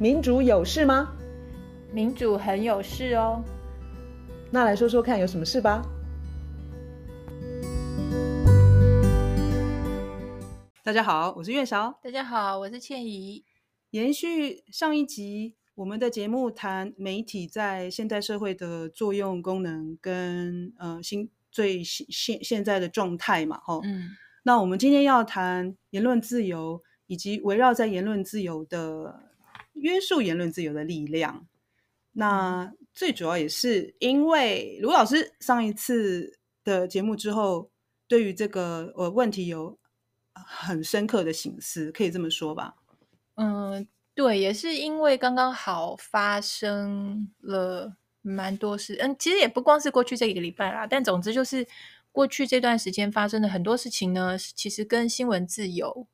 民主有事吗？民主很有事哦。那来说说看，有什么事吧？大家好，我是月韶。大家好，我是倩怡。延续上一集，我们的节目谈媒体在现代社会的作用、功能跟呃新最现现在的状态嘛，吼。嗯。那我们今天要谈言论自由，以及围绕在言论自由的约束言论自由的力量。那最主要也是因为卢老师上一次的节目之后，对于这个呃问题有。很深刻的醒思，可以这么说吧？嗯，对，也是因为刚刚好发生了蛮多事。嗯，其实也不光是过去这一个礼拜啦，但总之就是过去这段时间发生的很多事情呢，其实跟新闻自由、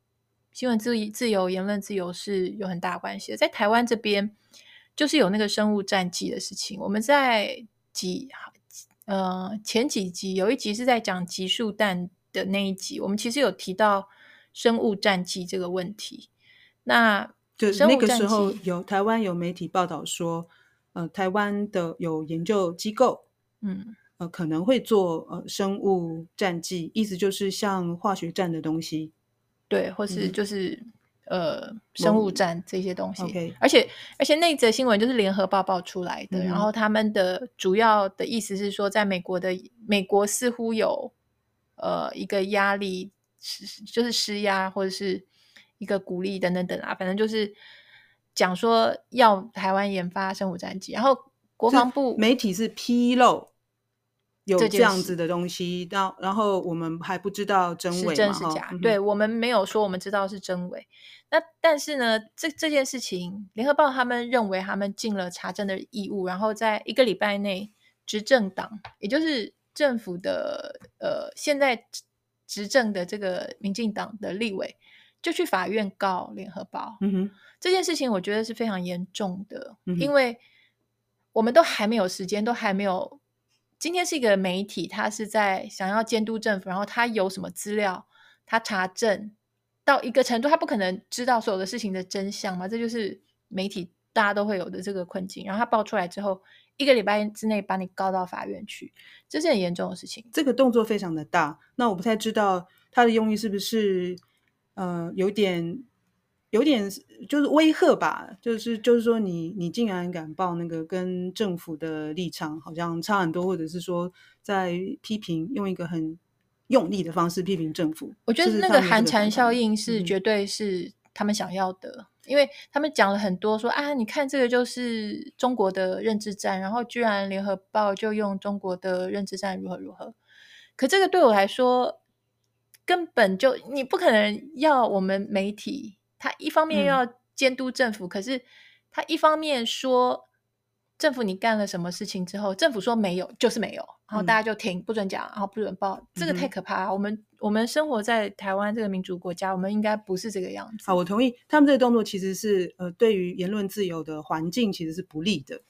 新闻自自由、言论自由是有很大关系的。在台湾这边，就是有那个生物战记的事情。我们在几呃前几集有一集是在讲集束弹。的那一集，我们其实有提到生物战记这个问题。那就那个时候有台湾有媒体报道说，呃，台湾的有研究机构，嗯，呃，可能会做呃生物战记，意思就是像化学战的东西，对，或是就是、嗯、呃生物战这些东西。Okay. 而且而且那则新闻就是联合报报出来的，嗯、然后他们的主要的意思是说，在美国的美国似乎有。呃，一个压力是就是施压，或者是一个鼓励等等等啊，反正就是讲说要台湾研发生物战机，然后国防部媒体是披露有这样子的东西，然后然后我们还不知道真伪是真是假，嗯、对我们没有说我们知道是真伪。那但是呢，这这件事情，联合报他们认为他们尽了查证的义务，然后在一个礼拜内，执政党也就是。政府的呃，现在执政的这个民进党的立委就去法院告联合报。嗯哼，这件事情我觉得是非常严重的，嗯，因为我们都还没有时间，都还没有。今天是一个媒体，他是在想要监督政府，然后他有什么资料，他查证到一个程度，他不可能知道所有的事情的真相嘛，这就是媒体大家都会有的这个困境。然后他爆出来之后。一个礼拜之内把你告到法院去，这是很严重的事情。这个动作非常的大，那我不太知道他的用意是不是，呃，有点，有点就是威吓吧，就是就是说你你竟然敢报那个跟政府的立场好像差很多，或者是说在批评用一个很用力的方式批评政府。我觉得那个寒蝉效应是绝对是他们想要的。嗯因为他们讲了很多说，说啊，你看这个就是中国的认知战，然后居然联合报就用中国的认知战如何如何。可这个对我来说，根本就你不可能要我们媒体，他一方面要监督政府，嗯、可是他一方面说。政府你干了什么事情之后，政府说没有就是没有，然后大家就停，不准讲，然后不准报，嗯、这个太可怕了。我们我们生活在台湾这个民主国家，我们应该不是这个样子。好，我同意，他们这个动作其实是呃，对于言论自由的环境其实是不利的，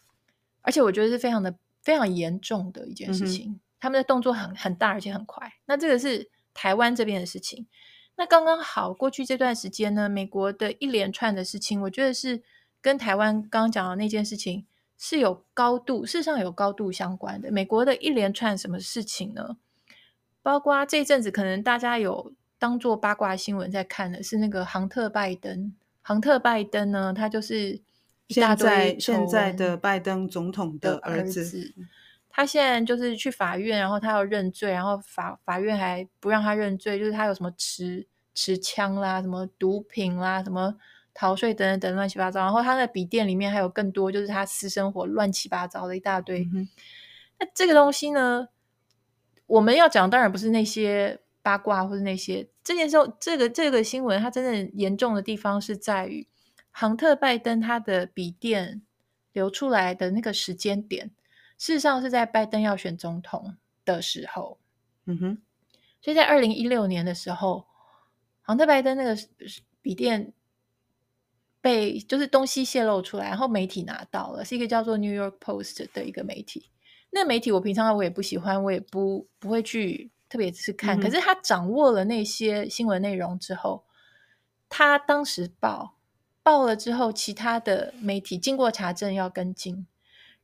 而且我觉得是非常的非常严重的一件事情。嗯、他们的动作很很大，而且很快。那这个是台湾这边的事情。那刚刚好，过去这段时间呢，美国的一连串的事情，我觉得是跟台湾刚刚讲的那件事情。是有高度，事实上有高度相关的。美国的一连串什么事情呢？包括这一阵子可能大家有当做八卦新闻在看的，是那个杭特拜登。杭特拜登呢，他就是现在现在的拜登总统的儿子。儿子他现在就是去法院，然后他要认罪，然后法法院还不让他认罪，就是他有什么持持枪啦，什么毒品啦，什么。逃税等等等乱七八糟，然后他的笔电里面还有更多，就是他私生活乱七八糟的一大堆。嗯、那这个东西呢，我们要讲当然不是那些八卦或者那些这件事，这个这个新闻它真正严重的地方是在于，杭特拜登他的笔电流出来的那个时间点，事实上是在拜登要选总统的时候。嗯哼，所以在二零一六年的时候，杭特拜登那个笔电。被就是东西泄露出来，然后媒体拿到了，是一个叫做《New York Post》的一个媒体。那个媒体我平常我也不喜欢，我也不不会去特别去看。嗯、可是他掌握了那些新闻内容之后，他当时报报了之后，其他的媒体经过查证要跟进。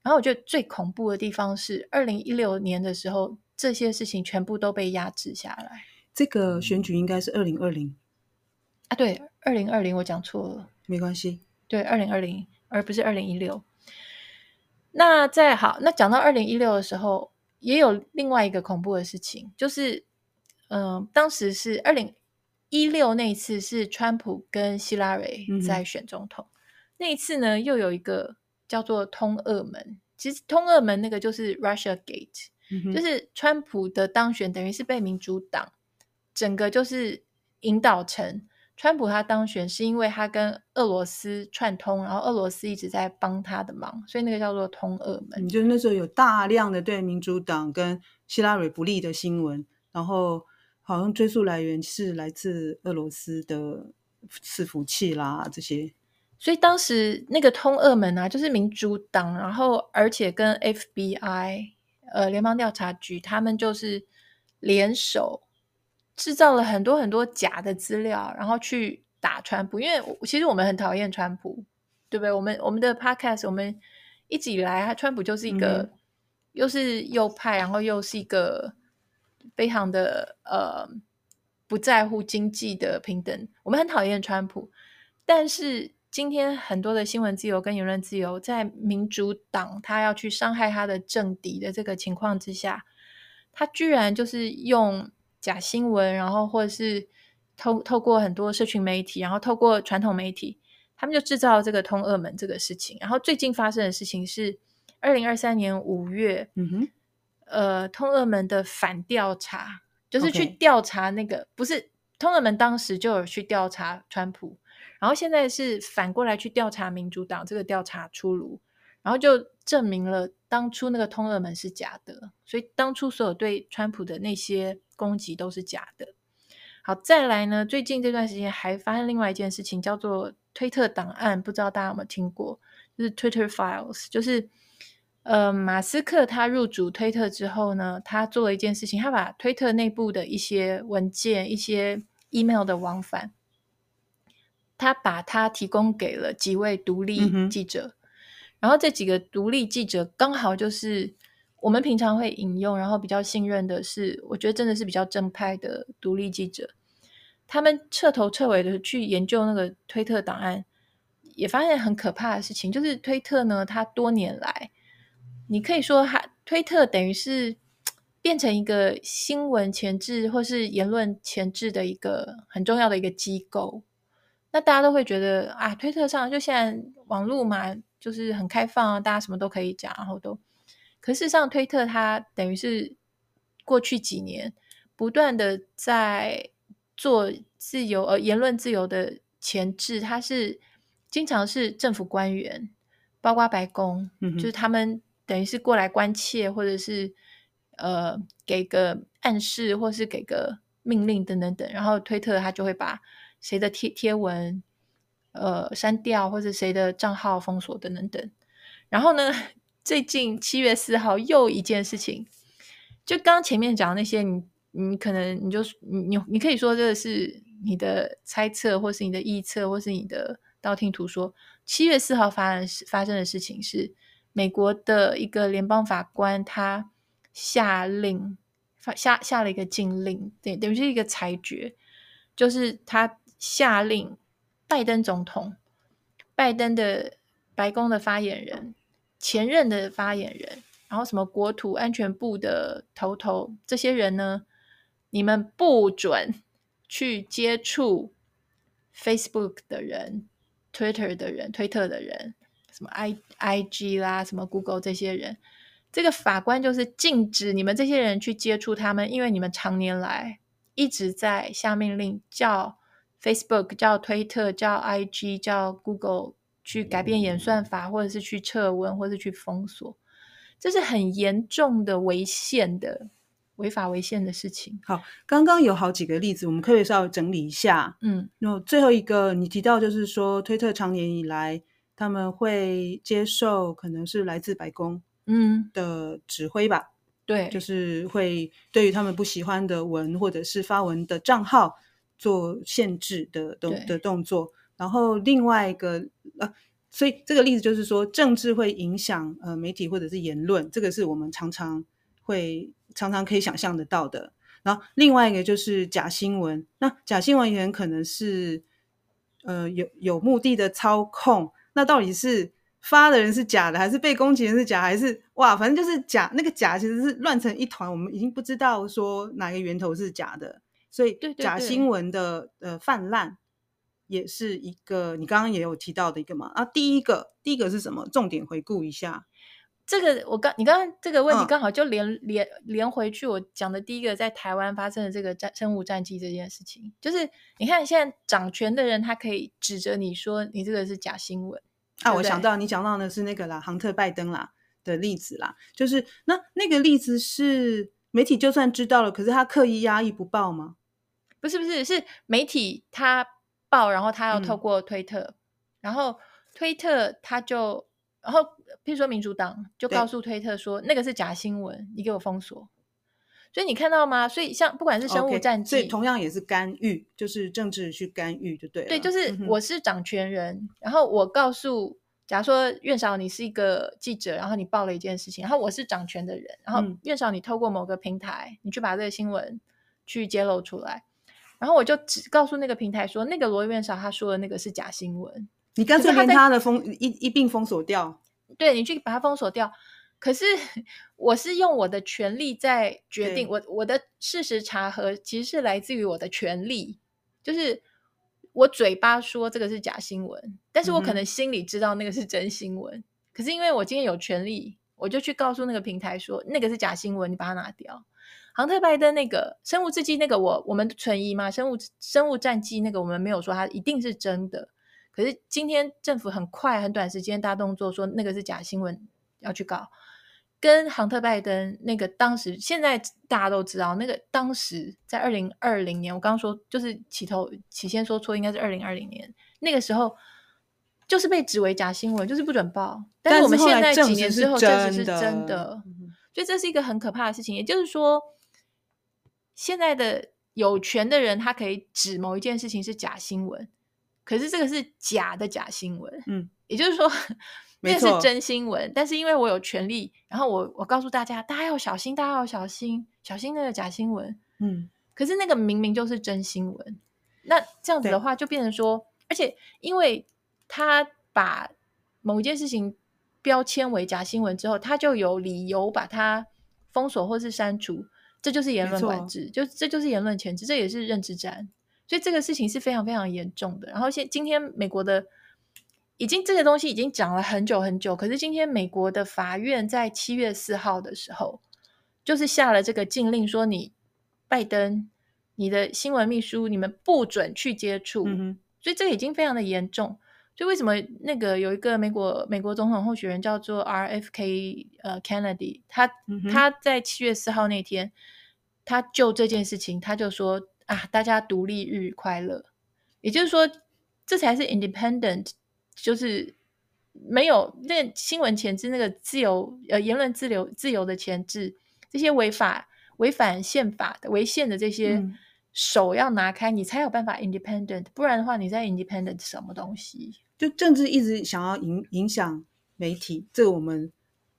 然后我觉得最恐怖的地方是，二零一六年的时候，这些事情全部都被压制下来。这个选举应该是二零二零啊，对，二零二零我讲错了，没关系，对，二零二零，而不是二零一六。那再好，那讲到二零一六的时候，也有另外一个恐怖的事情，就是，嗯、呃，当时是二零一六那一次是川普跟希拉蕊在选总统，嗯、那一次呢，又有一个。叫做通俄门，其实通俄门那个就是 Russia Gate，、嗯、就是川普的当选等于是被民主党整个就是引导成川普他当选是因为他跟俄罗斯串通，然后俄罗斯一直在帮他的忙，所以那个叫做通俄门。你就那时候有大量的对民主党跟希拉蕊不利的新闻，然后好像追溯来源是来自俄罗斯的伺服器啦这些。所以当时那个通俄门啊，就是民主党，然后而且跟 FBI 呃联邦调查局，他们就是联手制造了很多很多假的资料，然后去打川普。因为其实我们很讨厌川普，对不对？我们我们的 Podcast，我们一直以来，川普就是一个、嗯、又是右派，然后又是一个非常的呃不在乎经济的平等。我们很讨厌川普，但是。今天很多的新闻自由跟言论自由，在民主党他要去伤害他的政敌的这个情况之下，他居然就是用假新闻，然后或者是透透过很多社群媒体，然后透过传统媒体，他们就制造了这个通俄门这个事情。然后最近发生的事情是，二零二三年五月，嗯哼，呃，通俄门的反调查，就是去调查那个.不是通俄门当时就有去调查川普。然后现在是反过来去调查民主党，这个调查出炉，然后就证明了当初那个通俄门是假的，所以当初所有对川普的那些攻击都是假的。好，再来呢，最近这段时间还发生另外一件事情，叫做推特档案，不知道大家有没有听过？就是 Twitter Files，就是呃，马斯克他入主推特之后呢，他做了一件事情，他把推特内部的一些文件、一些 email 的往返。他把它提供给了几位独立记者，嗯、然后这几个独立记者刚好就是我们平常会引用，然后比较信任的是，我觉得真的是比较正派的独立记者。他们彻头彻尾的去研究那个推特档案，也发现很可怕的事情，就是推特呢，它多年来，你可以说它推特等于是变成一个新闻前置或是言论前置的一个很重要的一个机构。那大家都会觉得啊，推特上就现在网络嘛，就是很开放啊，大家什么都可以讲，然后都。可事实上，推特它等于是过去几年不断的在做自由呃言论自由的前置，它是经常是政府官员，包括白宫，嗯、就是他们等于是过来关切，或者是呃给个暗示，或是给个命令等等等，然后推特它就会把。谁的贴贴文，呃，删掉或者谁的账号封锁等等等。然后呢，最近七月四号又一件事情，就刚前面讲的那些，你你可能你就你你你可以说这个是你的猜测，或是你的臆测，或是你的道听途说。七月四号发生发生的事情是，美国的一个联邦法官他下令发下下了一个禁令，对，等于是一个裁决，就是他。下令，拜登总统、拜登的白宫的发言人、前任的发言人，然后什么国土安全部的头头，这些人呢，你们不准去接触 Facebook 的人、Twitter 的人、推特的人，什么 I IG 啦、什么 Google 这些人，这个法官就是禁止你们这些人去接触他们，因为你们常年来一直在下命令叫。Facebook 叫推特，叫 IG，叫 Google 去改变演算法，或者是去撤文，或者是去封锁，这是很严重的违宪的违法违宪的事情。好，刚刚有好几个例子，我们可以稍微整理一下。嗯，那最后一个你提到就是说，推特长年以来他们会接受可能是来自白宫嗯的指挥吧？对，就是会对于他们不喜欢的文或者是发文的账号。做限制的动的动作，然后另外一个呃，所以这个例子就是说，政治会影响呃媒体或者是言论，这个是我们常常会常常可以想象得到的。然后另外一个就是假新闻，那假新闻也很可能是呃有有目的的操控，那到底是发的人是假的，还是被攻击人是假，还是哇，反正就是假，那个假其实是乱成一团，我们已经不知道说哪个源头是假的，所以假新闻的呃泛滥也是一个你刚刚也有提到的一个嘛啊，第一个第一个是什么？重点回顾一下。这个我刚你刚刚这个问题刚好就连、嗯、连连回去我讲的第一个在台湾发生的这个战生物战机这件事情，就是你看现在掌权的人他可以指着你说你这个是假新闻啊，对对，我想到你讲到的是那个啦，杭特拜登啦的例子啦，就是那那个例子是媒体就算知道了，可是他刻意压抑不报吗？不是不是，是媒体他报，然后他要透过推特，嗯、然后推特他就。然后，譬如说民主党就告诉推特说那个是假新闻，你给我封锁。所以你看到吗？所以像不管是生物战剂，所以同样也是干预，就是政治去干预就对了。对，就是我是掌权人，嗯、然后我告诉，假如说院少你是一个记者，然后你报了一件事情，然后我是掌权的人，然后院少你透过某个平台，你去把这个新闻去揭露出来，然后我就只告诉那个平台说，那个罗院长他说的那个是假新闻。你干脆连他的封一一并封锁掉，对，你去把它封锁掉。可是我是用我的权利在决定，我我的事实查核其实是来自于我的权利，就是我嘴巴说这个是假新闻，但是我可能心里知道那个是真新闻。嗯、可是因为我今天有权利，我就去告诉那个平台说那个是假新闻，你把它拿掉。杭特拜登那个生物制剂那个我，我我们存疑嘛？生物生物战剂那个我们没有说它一定是真的。可是今天政府很快很短时间大动作，说那个是假新闻，要去搞。跟杭特拜登那个当时，现在大家都知道，那个当时在二零二零年，我刚刚说就是起头起先说错，应该是二零二零年那个时候，就是被指为假新闻，就是不准报。但是我们现在几年之后，证实是真的，所以这是一个很可怕的事情。也就是说，现在的有权的人，他可以指某一件事情是假新闻。可是这个是假的假新闻，嗯，也就是说，这个是真新闻。但是因为我有权利，然后我我告诉大家，大家要小心，大家要小心，小心那个假新闻，嗯。可是那个明明就是真新闻，那这样子的话就变成说，而且因为他把某一件事情标签为假新闻之后，他就有理由把它封锁或是删除，这就是言论管制，就这就是言论前置，这也是认知战。所以这个事情是非常非常严重的。然后现今天美国的已经这个东西已经讲了很久很久，可是今天美国的法院在七月四号的时候，就是下了这个禁令，说你拜登、你的新闻秘书，你们不准去接触。嗯、哼所以这个已经非常的严重。所以为什么那个有一个美国美国总统候选人叫做 RFK 呃 Kennedy，他、嗯、他在七月四号那天，他就这件事情，他就说。啊！大家独立日快乐，也就是说，这才是 independent，就是没有那新闻前置，那个自由呃言论自由自由的前置，这些违法违反宪法的违宪的这些手要拿开，嗯、你才有办法 independent，不然的话，你在 independent 什么东西？就政治一直想要影影响媒体，这个我们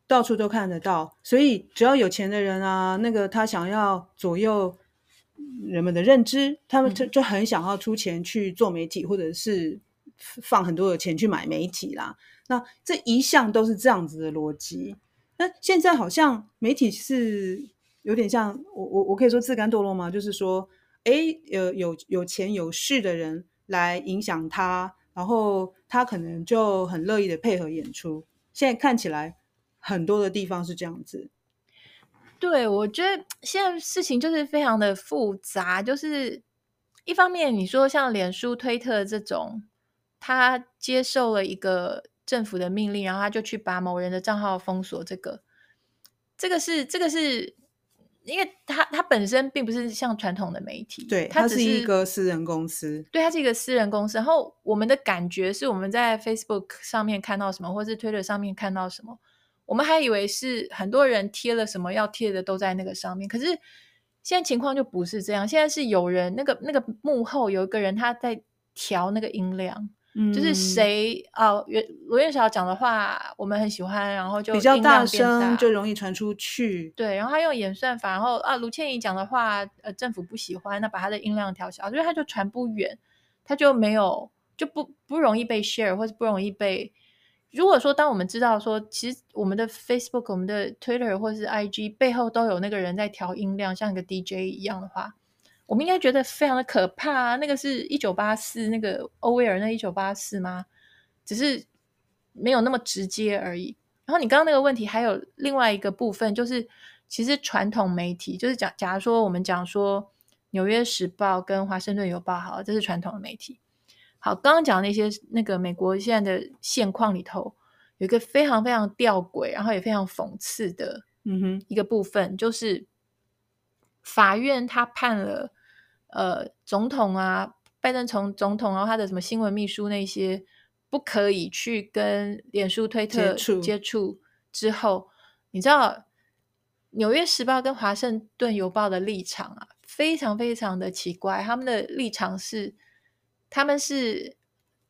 到处都看得到，所以只要有钱的人啊，那个他想要左右。人们的认知，他们就就很想要出钱去做媒体，嗯、或者是放很多的钱去买媒体啦。那这一向都是这样子的逻辑。那现在好像媒体是有点像我我我可以说自甘堕落吗？就是说，诶，有有有钱有势的人来影响他，然后他可能就很乐意的配合演出。现在看起来很多的地方是这样子。对，我觉得现在事情就是非常的复杂。就是一方面，你说像脸书、推特这种，他接受了一个政府的命令，然后他就去把某人的账号封锁。这个，这个是这个是，因为它它本身并不是像传统的媒体，对，他是一个私人公司，对，它是一个私人公司。然后我们的感觉是我们在 Facebook 上面看到什么，或是 Twitter 上面看到什么。我们还以为是很多人贴了什么要贴的都在那个上面，可是现在情况就不是这样。现在是有人那个那个幕后有一个人他在调那个音量，嗯，就是谁哦，罗月晓讲的话我们很喜欢，然后就比较大声，就容易传出去。对，然后他用演算法，然后啊，卢倩怡讲的话，呃，政府不喜欢，那把他的音量调小，所以他就传不远，他就没有就不不容易被 share，或者不容易被。如果说当我们知道说，其实我们的 Facebook、我们的 Twitter 或是 IG 背后都有那个人在调音量，像一个 DJ 一样的话。我们应该觉得非常的可怕啊！那个是一九八四，那个欧威尔那一九八四吗？只是没有那么直接而已。然后你刚刚那个问题还有另外一个部分，就是其实传统媒体，就是假假如说我们讲说《纽约时报》跟《华盛顿邮报》好，这是传统的媒体。好，刚刚讲那些那个美国现在的现况里头，有一个非常非常吊诡，然后也非常讽刺的，嗯哼，一个部分就是法院他判了。呃，总统啊，拜登从总统，然后他的什么新闻秘书那些，不可以去跟脸书、推特接触，接触之后，你知道《纽约时报》跟《华盛顿邮报》的立场啊，非常非常的奇怪。他们的立场是，他们是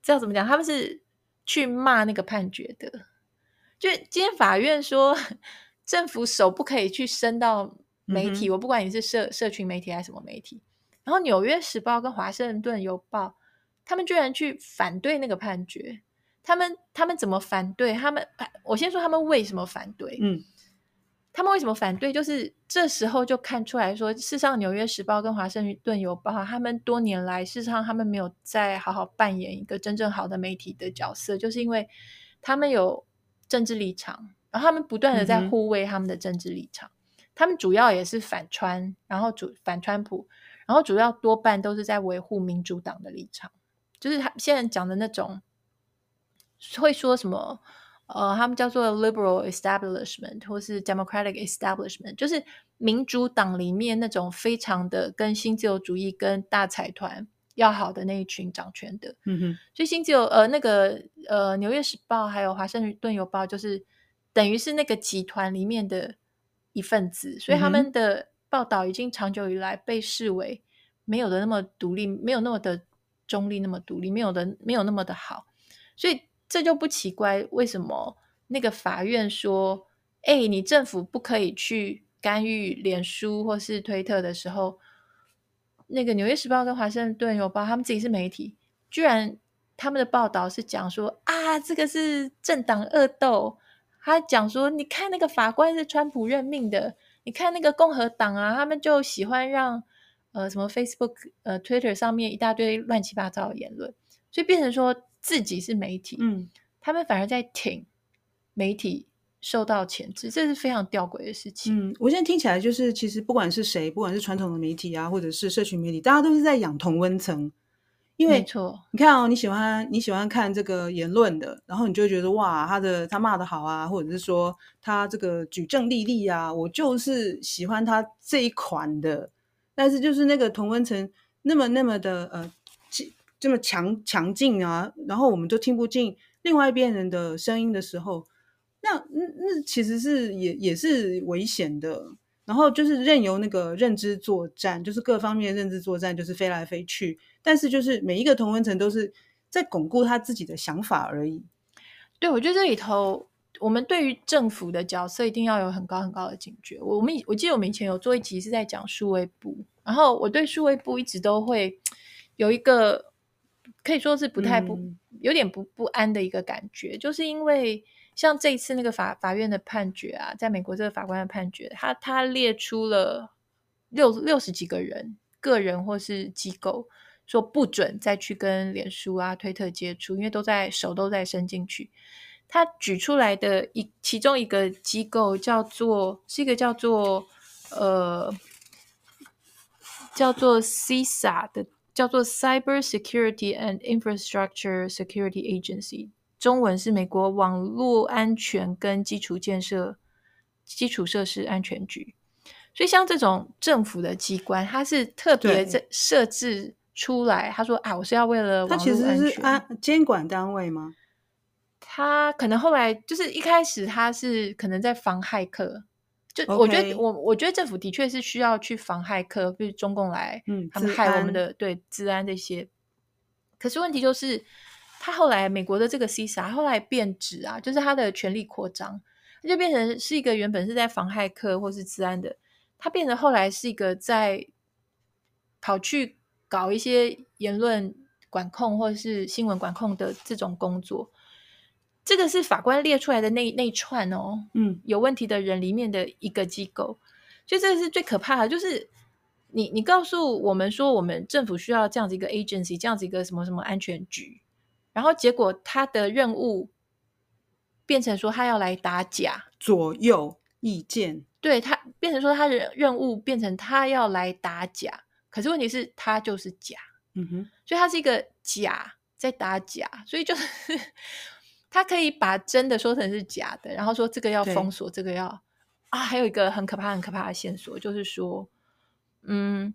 知道怎么讲？他们是去骂那个判决的。就今天法院说，政府手不可以去伸到媒体，嗯、我不管你是社社群媒体还是什么媒体。然后，《纽约时报》跟《华盛顿邮报》，他们居然去反对那个判决。他们他们怎么反对？他们我先说他们为什么反对。嗯，他们为什么反对？就是这时候就看出来说，事实上，《纽约时报》跟《华盛顿邮报》他们多年来，事实上他们没有再好好扮演一个真正好的媒体的角色，就是因为他们有政治立场，然后他们不断的在护卫他们的政治立场。嗯、他们主要也是反川，然后主反川普。然后主要多半都是在维护民主党的立场，就是他现在讲的那种，会说什么呃，他们叫做 liberal establishment 或是 democratic establishment，就是民主党里面那种非常的跟新自由主义跟大财团要好的那一群掌权的。嗯哼，所以新自由呃那个呃纽约时报还有华盛顿邮报，就是等于是那个集团里面的一份子，所以他们的。嗯报道已经长久以来被视为没有的那么独立，没有那么的中立，那么独立，没有的没有那么的好，所以这就不奇怪，为什么那个法院说，哎，你政府不可以去干预脸书或是推特的时候，那个《纽约时报》跟《华盛顿邮报》他们自己是媒体，居然他们的报道是讲说啊，这个是政党恶斗，他讲说，你看那个法官是川普任命的。你看那个共和党啊，他们就喜欢让呃什么 Facebook、呃 Twitter 上面一大堆乱七八糟的言论，所以变成说自己是媒体，嗯，他们反而在挺媒体受到牵制，这是非常吊诡的事情。嗯，我现在听起来就是，其实不管是谁，不管是传统的媒体啊，或者是社群媒体，大家都是在养同温层。因为，你看哦，你喜欢你喜欢看这个言论的，然后你就会觉得哇，他的他骂的好啊，或者是说他这个举证立例啊，我就是喜欢他这一款的。但是就是那个同温层那么那么的呃，这么强强劲啊，然后我们都听不进另外一边人的声音的时候，那那那其实是也也是危险的。然后就是任由那个认知作战，就是各方面的认知作战，就是飞来飞去。但是就是每一个同温层都是在巩固他自己的想法而已。对，我觉得这里头，我们对于政府的角色一定要有很高很高的警觉。我们我记得我们以前有做一集是在讲数位部，然后我对数位部一直都会有一个可以说是不太不、嗯、有点不不安的一个感觉，就是因为。像这一次那个法法院的判决啊，在美国这个法官的判决，他他列出了六六十几个人，个人或是机构，说不准再去跟脸书啊、推特接触，因为都在手都在伸进去。他举出来的一其中一个机构叫做是一个叫做呃叫做 CISA 的，叫做 Cyber Security and Infrastructure Security Agency。中文是美国网络安全跟基础建设、基础设施安全局，所以像这种政府的机关，它是特别在设置出来。他说：“啊，我是要为了网络安全。”它其实是安监管单位吗？他可能后来就是一开始他是可能在防骇客，就我觉得我我觉得政府的确是需要去防骇客，比如中共来，嗯，他们害我们的对治安这些。可是问题就是。他后来美国的这个 CISA 后来变质啊，就是他的权力扩张，他就变成是一个原本是在防骇客或是治安的，他变成后来是一个在跑去搞一些言论管控或者是新闻管控的这种工作。这个是法官列出来的那那串哦，嗯，有问题的人里面的一个机构，所以这是最可怕的，就是。你你告诉我们说，我们政府需要这样子一个 agency，这样子一个什么什么安全局，然后结果他的任务变成说他要来打假，左右意见，对，他变成说他的任务变成他要来打假，可是问题是他就是假，嗯哼，所以他是一个假在打假，所以就是 他可以把真的说成是假的，然后说这个要封锁，这个要啊，还有一个很可怕很可怕的线索就是说。嗯，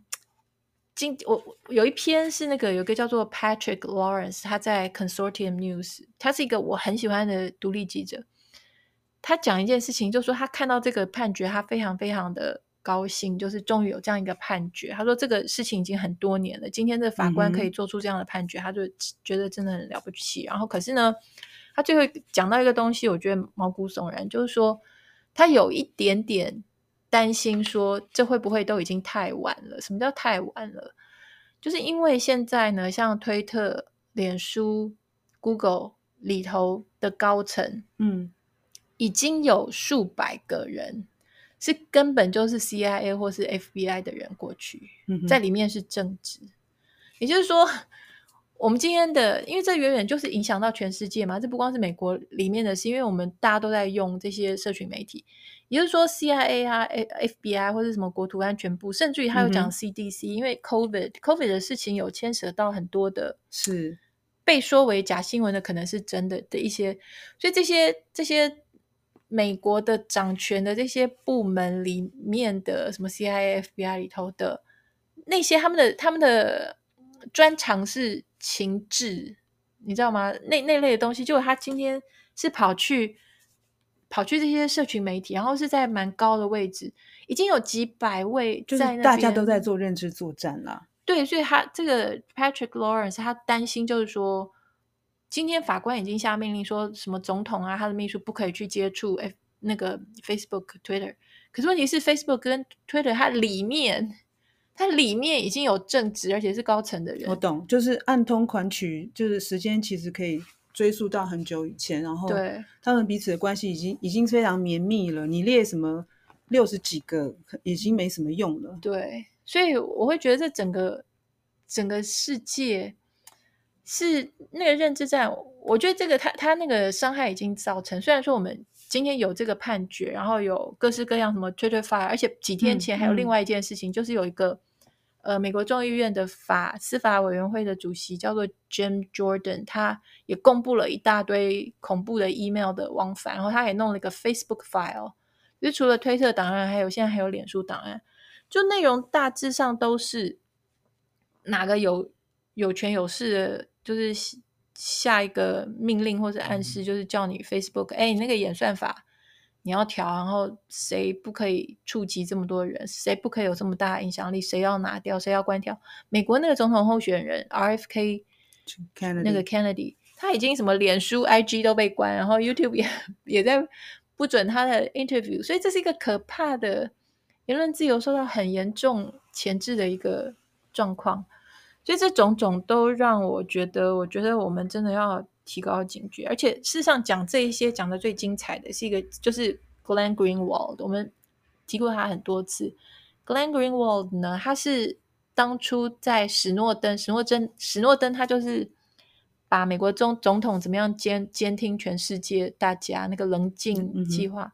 今我有一篇是那个有个叫做 Patrick Lawrence，他在 Consortium News，他是一个我很喜欢的独立记者。他讲一件事情，就是说他看到这个判决，他非常非常的高兴，就是终于有这样一个判决。他说这个事情已经很多年了，今天这法官可以做出这样的判决，嗯、他就觉得真的很了不起。然后可是呢，他最后讲到一个东西，我觉得毛骨悚然，就是说他有一点点。担心说，这会不会都已经太晚了？什么叫太晚了？就是因为现在呢，像推特、脸书、Google 里头的高层，嗯，已经有数百个人是根本就是 CIA 或是 FBI 的人过去，嗯、在里面是正职。也就是说，我们今天的，因为这远远就是影响到全世界嘛，这不光是美国里面的事，因为我们大家都在用这些社群媒体。也就是说，CIA 啊、FBI 或者什么国土安全部，甚至于他有讲 CDC，、嗯、因为 COVID COVID 的事情有牵涉到很多的，是被说为假新闻的，可能是真的的一些，所以这些这些美国的掌权的这些部门里面的什么 CIA、FBI 里头的那些，他们的他们的专长是情治，你知道吗？那那类的东西，就他今天是跑去。跑去这些社群媒体，然后是在蛮高的位置，已经有几百位就是大家都在做认知作战了。对，所以他这个 Patrick Lawrence 他担心就是说，今天法官已经下命令说什么总统啊，他的秘书不可以去接触 F 那个 Facebook、Twitter。可是问题是，Facebook 跟 Twitter 它里面，它里面已经有正职而且是高层的人。我懂，就是暗通款曲，就是时间其实可以。追溯到很久以前，然后他们彼此的关系已经已经非常绵密了。你列什么六十几个，已经没什么用了。对，所以我会觉得这整个整个世界是那个认知战。我觉得这个他他那个伤害已经造成。虽然说我们今天有这个判决，然后有各式各样什么 Twitter fire，而且几天前还有另外一件事情，嗯嗯、就是有一个。呃，美国众议院的法司法委员会的主席叫做 Jim Jordan，他也公布了一大堆恐怖的 email 的往返，然后他也弄了一个 Facebook file，就除了推特档案，还有现在还有脸书档案，就内容大致上都是哪个有有权有势的，就是下一个命令或者暗示，就是叫你 Facebook，哎，你那个演算法。你要调，然后谁不可以触及这么多人？谁不可以有这么大的影响力？谁要拿掉？谁要关掉？美国那个总统候选人 RFK 那个 Kennedy，他已经什么脸书、IG 都被关，然后 YouTube 也 也在不准他的 interview，所以这是一个可怕的言论自由受到很严重前置的一个状况。所以这种种都让我觉得，我觉得我们真的要。提高警觉，而且事实上讲这一些讲的最精彩的是一个，就是 Glenn Greenwald，我们提过他很多次。Glenn Greenwald 呢，他是当初在史诺登，史诺登，史诺登，他就是把美国总总统怎么样监监听全世界大家那个棱镜计划。嗯、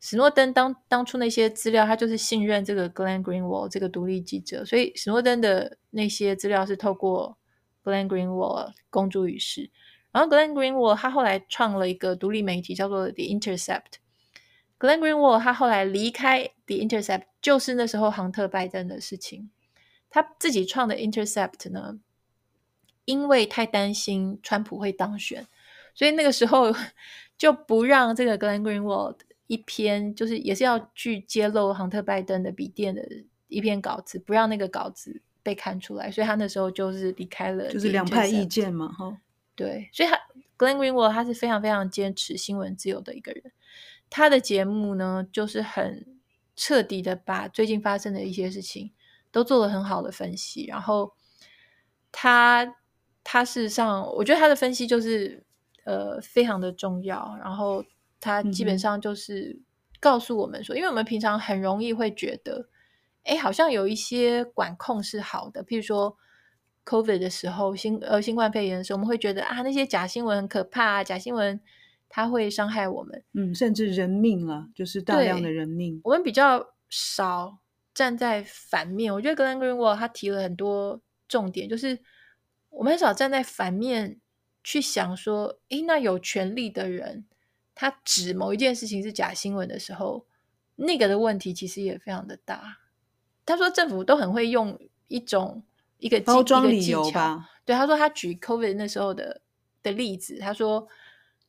史诺登当当初那些资料，他就是信任这个 Glenn Greenwald 这个独立记者，所以史诺登的那些资料是透过 Glenn Greenwald 公诸于世。然后 Glenn Greenwald 他后来创了一个独立媒体，叫做 The Intercept。Glenn Greenwald 他后来离开 The Intercept，就是那时候杭特拜登的事情。他自己创的 Intercept 呢，因为太担心川普会当选，所以那个时候 就不让这个 Glenn Greenwald 一篇，就是也是要去揭露杭特拜登的笔电的一篇稿子，不让那个稿子被看出来。所以他那时候就是离开了，就是两派意见嘛，哈。对，所以他 Glenn Greenwald 他是非常非常坚持新闻自由的一个人。他的节目呢，就是很彻底的把最近发生的一些事情都做了很好的分析。然后他他事实上，我觉得他的分析就是呃非常的重要。然后他基本上就是告诉我们说，嗯、因为我们平常很容易会觉得，哎，好像有一些管控是好的，譬如说。COVID 的时候，新呃新冠肺炎的时候，我们会觉得啊，那些假新闻很可怕啊，假新闻它会伤害我们，嗯，甚至人命啊，就是大量的人命。我们比较少站在反面，我觉得 Glenn Greenwald 他提了很多重点，就是我们很少站在反面去想说，诶，那有权利的人他指某一件事情是假新闻的时候，那个的问题其实也非常的大。他说政府都很会用一种。一个包装理由吧，对，他说他举 COVID 那时候的的例子，他说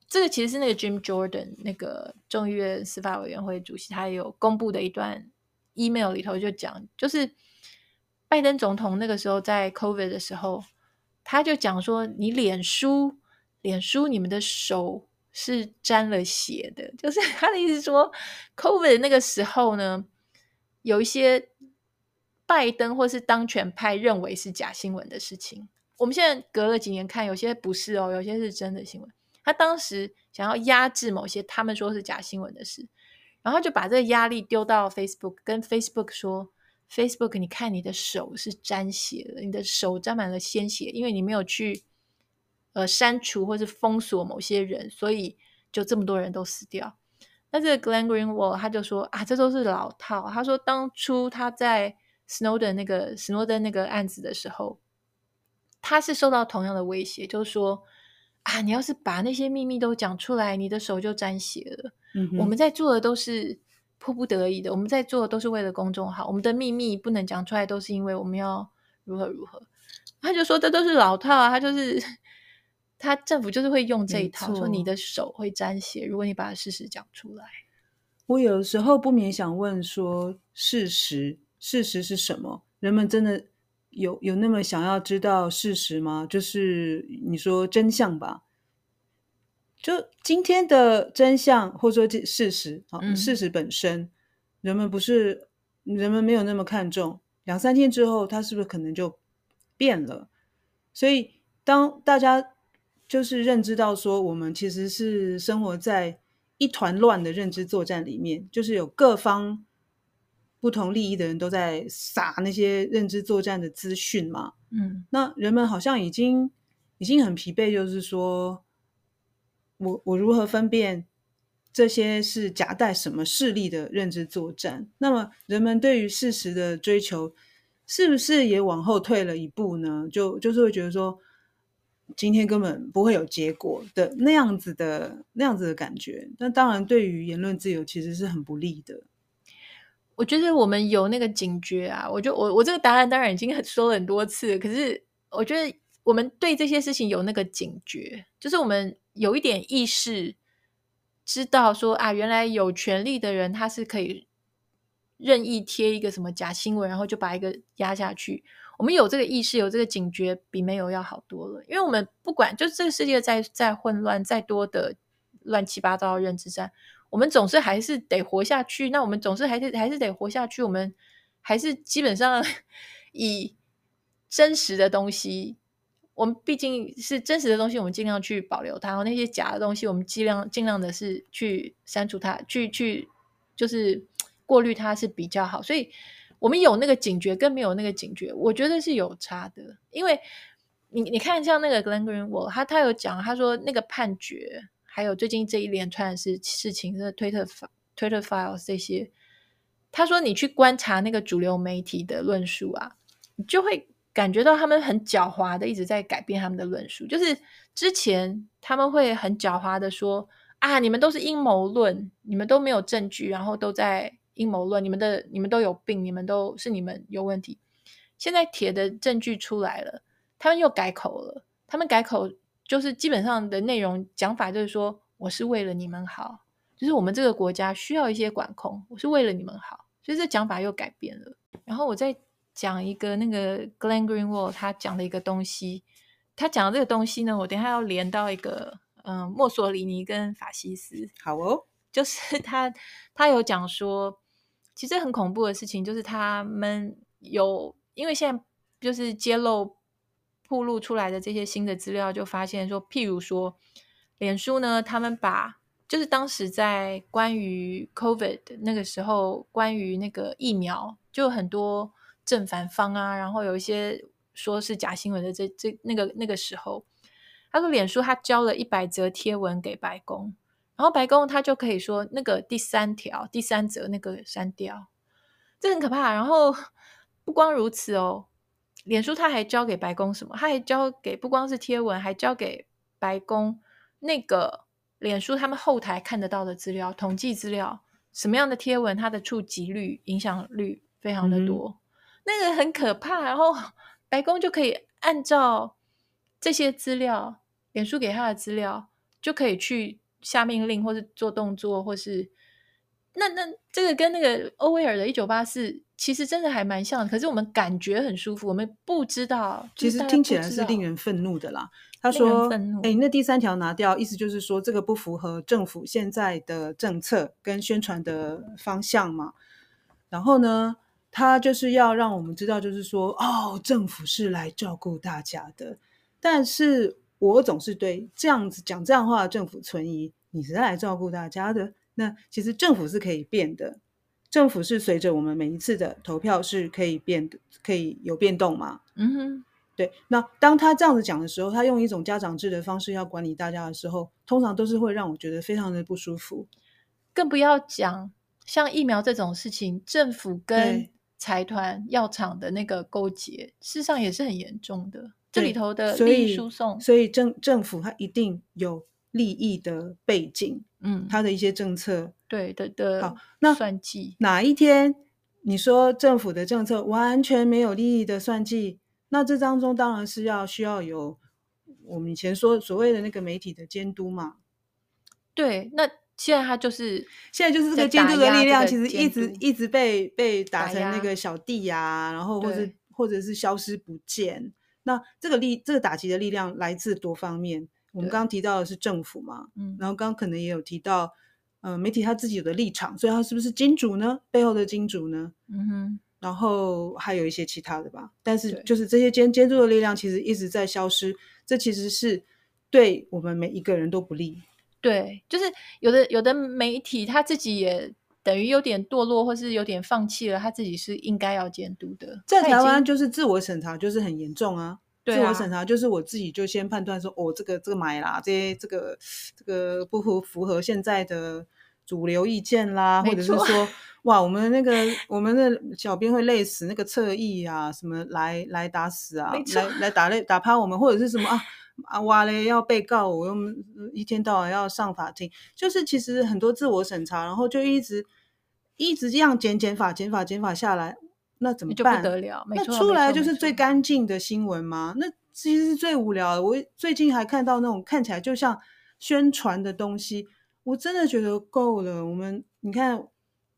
这个其实是那个 Jim Jordan 那个众议院司法委员会主席，他有公布的一段 email 里头就讲，就是拜登总统那个时候在 COVID 的时候，他就讲说，你脸书脸书你们的手是沾了血的，就是他的意思说，COVID 那个时候呢，有一些。拜登或是当权派认为是假新闻的事情，我们现在隔了几年看，有些不是哦，有些是真的新闻。他当时想要压制某些他们说是假新闻的事，然后就把这个压力丢到 Facebook，跟 Facebook 说：“Facebook，你看你的手是沾血了，你的手沾满了鲜血，因为你没有去呃删除或是封锁某些人，所以就这么多人都死掉。”那这个 Glenn Greenwald 他就说：“啊，这都是老套。”他说：“当初他在。” Snowden 那个 Snowden 那个案子的时候，他是受到同样的威胁，就是说啊，你要是把那些秘密都讲出来，你的手就沾血了。嗯，我们在做的都是迫不得已的，我们在做的都是为了公众好，我们的秘密不能讲出来，都是因为我们要如何如何。他就说这都是老套啊，他就是他政府就是会用这一套，说你的手会沾血，如果你把事实讲出来。我有时候不免想问说，事实。事实是什么？人们真的有有那么想要知道事实吗？就是你说真相吧。就今天的真相，或者说这事实啊，事实本身，嗯，人们不是人们没有那么看重。两三天之后，它是不是可能就变了？所以，当大家就是认知到说，我们其实是生活在一团乱的认知作战里面，就是有各方。不同利益的人都在撒那些认知作战的资讯嘛，嗯，那人们好像已经已经很疲惫，就是说，我我如何分辨这些是夹带什么势力的认知作战？那么人们对于事实的追求，是不是也往后退了一步呢？就就是会觉得说，今天根本不会有结果的那样子的那样子的感觉。那当然，对于言论自由其实是很不利的。我觉得我们有那个警觉啊，我就我我这个答案当然已经说了很多次，可是我觉得我们对这些事情有那个警觉，就是我们有一点意识，知道说啊，原来有权力的人他是可以任意贴一个什么假新闻，然后就把一个压下去。我们有这个意识，有这个警觉，比没有要好多了。因为我们不管，就这个世界再再混乱，再多的乱七八糟的认知战。我们总是还是得活下去，那我们总是还是还是得活下去。我们还是基本上 以真实的东西，我们毕竟是真实的东西，我们尽量去保留它。然后那些假的东西，我们尽量尽量的是去删除它，去去就是过滤它是比较好。所以，我们有那个警觉跟没有那个警觉，我觉得是有差的。因为你你看，像那个 Glenn Greenwald，他他有讲，他说那个判决。还有最近这一连串的事事情，的推特、推特 files 这些，他说你去观察那个主流媒体的论述啊，你就会感觉到他们很狡猾的一直在改变他们的论述。就是之前他们会很狡猾的说啊，你们都是阴谋论，你们都没有证据，然后都在阴谋论，你们的你们都有病，你们都是你们有问题。现在铁的证据出来了，他们又改口了，他们改口。就是基本上的内容讲法，就是说我是为了你们好，就是我们这个国家需要一些管控，我是为了你们好，所以这讲法又改变了。然后我再讲一个那个 Glenn Greenwald 他讲的一个东西，他讲的这个东西呢，我等一下要连到一个嗯、呃，墨索里尼跟法西斯。好哦，就是他他有讲说，其实很恐怖的事情就是他们有，因为现在就是揭露、曝露出来的这些新的资料，就发现说，譬如说，脸书呢，他们把就是当时在关于 COVID 那个时候，关于那个疫苗，就很多正反方啊，然后有一些。说是假新闻的这这那个那个时候，他说脸书他交了一百则贴文给白宫，然后白宫他就可以说那个第三条第三则那个删掉，这很可怕。然后 不光如此哦，脸书他还交给白宫什么？他还交给不光是贴文，还交给白宫那个脸书他们后台看得到的资料，统计资料，什么样的贴文它的触及率、影响率非常的多，嗯、那个很可怕。然后。白宫就可以按照这些资料，脸书给他的资料，就可以去下命令，或是做动作，或是那那这个跟那个欧威尔的《一九八四》其实真的还蛮像的。可是我们感觉很舒服，我们不知道，其实听起来是令人愤怒的啦。他说：“哎，那第三条拿掉，意思就是说这个不符合政府现在的政策跟宣传的方向嘛。然后呢？”他就是要让我们知道，就是说，哦，政府是来照顾大家的。但是我总是对这样子讲这样话的政府存疑。你是来照顾大家的？那其实政府是可以变的，政府是随着我们每一次的投票是可以变的，可以有变动嘛？嗯哼，对。那当他这样子讲的时候，他用一种家长制的方式要管理大家的时候，通常都是会让我觉得非常的不舒服。更不要讲像疫苗这种事情，政府跟财团药厂的那个勾结，事实上也是很严重的。这里头的利益输送，所以政政府它一定有利益的背景，嗯，它的一些政策，对的的。好，那算计哪一天你说政府的政策完全没有利益的算计，那这当中当然是要需要有我们以前说所谓的那个媒体的监督嘛。对，那。现在他就是现在就是这个监督的力量，其实一直一直被被打成那个小弟呀、啊，然后或者或者是消失不见。那这个力这个打击的力量来自多方面。我们刚刚提到的是政府嘛，嗯，然后刚刚可能也有提到，呃，媒体他自己有的立场，所以他是不是金主呢？背后的金主呢？嗯哼，然后还有一些其他的吧。但是就是这些监监督的力量其实一直在消失，这其实是对我们每一个人都不利。对，就是有的有的媒体他自己也等于有点堕落，或是有点放弃了，他自己是应该要监督的。在台湾就是自我审查就是很严重啊，自我审查就是我自己就先判断说，哦，这个这个买啦，这些这个这个不符符合现在的主流意见啦，或者是说，哇，我们那个我们的小编会累死，那个侧翼啊，什么来来打死啊，来来打累打趴我们，或者是什么啊。啊哇嘞！要被告，我又一天到晚要上法庭，就是其实很多自我审查，然后就一直一直这样减减法、减法、减法下来，那怎么办？就不得了，那出来就是最干净的新闻吗？那其实是最无聊的。我最近还看到那种看起来就像宣传的东西，我真的觉得够了。我们你看，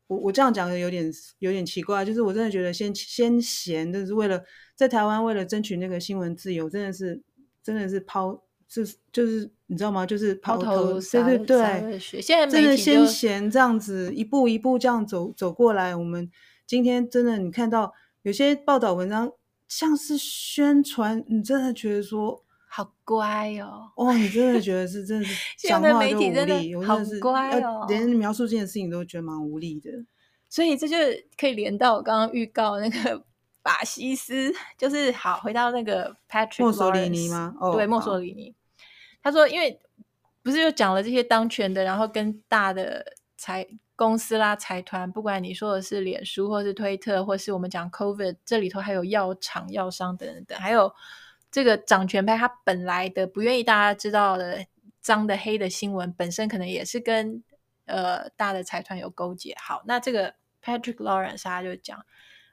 我我这样讲的有点有点奇怪，就是我真的觉得先先闲，就是为了在台湾为了争取那个新闻自由，真的是。真的是抛，就是就是你知道吗？就是抛头，对对对，现在真的先贤这样子一步一步这样走走过来。我们今天真的，你看到有些报道文章像是宣传，你真的觉得说好乖哦。哦，你真的觉得是真的是 讲话都无力，我真的是乖哦，连描述这件事情都觉得蛮无力的。所以这就可以连到我刚刚预告那个。法西斯就是好，回到那个 Patrick 墨索里尼吗？哦，对，墨索里尼。他说，因为不是又讲了这些当权的，然后跟大的财公司啦、财团，不管你说的是脸书，或是推特，或是我们讲 COVID，这里头还有药厂、药商等等等，还有这个掌权派，他本来的不愿意大家知道的脏的黑的新闻，本身可能也是跟呃大的财团有勾结。好，那这个 Patrick Lawrence 他就讲。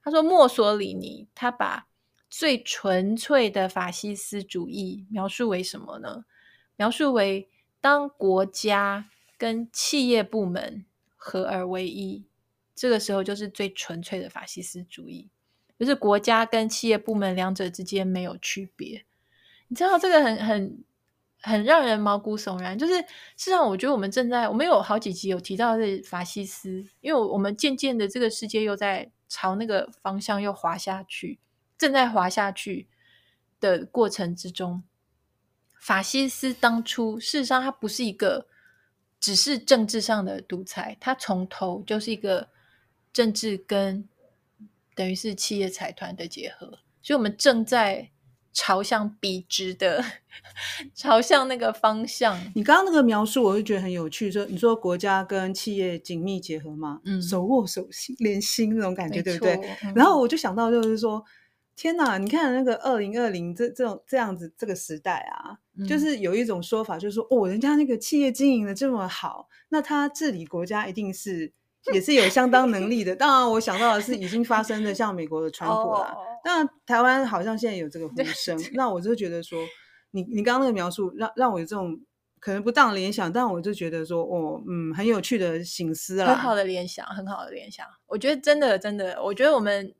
他说：“墨索里尼他把最纯粹的法西斯主义描述为什么呢？描述为当国家跟企业部门合而为一，这个时候就是最纯粹的法西斯主义，就是国家跟企业部门两者之间没有区别。你知道这个很很很让人毛骨悚然。就是事实上，我觉得我们正在，我们有好几集有提到是法西斯，因为我们渐渐的这个世界又在朝那个方向又滑下去，正在滑下去的过程之中。法西斯当初事实上，它不是一个只是政治上的独裁，它从头就是一个政治跟等于是企业财团的结合，所以我们正在朝向笔直的，朝向那个方向。你刚刚那个描述，我就觉得很有趣。说你说国家跟企业紧密结合嘛，嗯，手握手心连心那种感觉，对不对？嗯、然后我就想到就是说。天哪！你看那个二零二零这这种这样子这个时代啊，嗯、就是有一种说法，就是说哦，人家那个企业经营的这么好，那他治理国家一定是也是有相当能力的。当然，我想到的是已经发生的，像美国的川普啦。当然，台湾好像现在有这个呼声。那我就觉得说，你你刚刚那个描述让让我有这种可能不当的联想，但我就觉得说，哦，嗯，很有趣的醒思啦。很好的联想，很好的联想。我觉得真的真的，我觉得我们。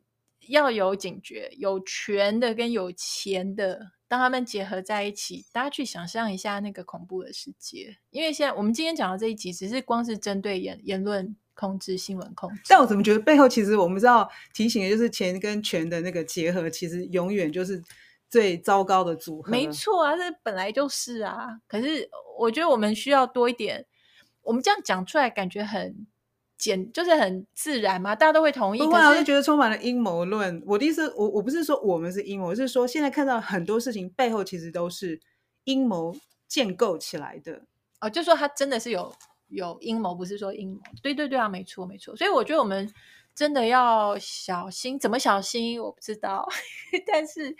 要有警觉，有权的跟有钱的，当他们结合在一起，大家去想象一下那个恐怖的世界。因为现在我们今天讲的这一集，只是光是针对言言论控制、新闻控制。但我怎么觉得背后其实我们知道提醒的就是钱跟权的那个结合，其实永远就是最糟糕的组合。没错啊，这本来就是啊。可是我觉得我们需要多一点，我们这样讲出来感觉很。简就是很自然嘛，大家都会同意。不会，我就觉得充满了阴谋论。我的意思，我我不是说我们是阴谋，我是说现在看到很多事情背后其实都是阴谋建构起来的。哦，就说他真的是有有阴谋，不是说阴谋。对对对啊，没错没错。所以我觉得我们真的要小心，怎么小心我不知道，但是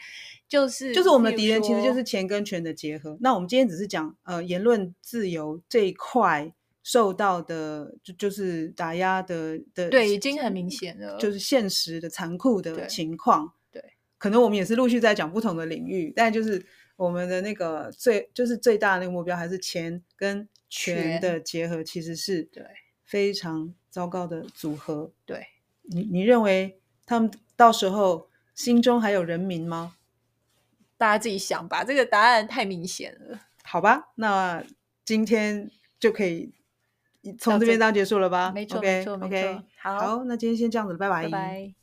就是就是我们的敌人其实就是钱跟权的结合。那我们今天只是讲呃言论自由这一块。受到的就就是打压的的，对，已经很明显了，就是现实的残酷的情况。对，对可能我们也是陆续在讲不同的领域，但就是我们的那个最就是最大的那个目标，还是钱跟权的结合，其实是对非常糟糕的组合。对，你你认为他们到时候心中还有人民吗？大家自己想吧，这个答案太明显了。好吧，那今天就可以。从这边这样结束了吧？没错，okay, 没错，没错。好，好，那今天先这样子，拜拜。拜拜。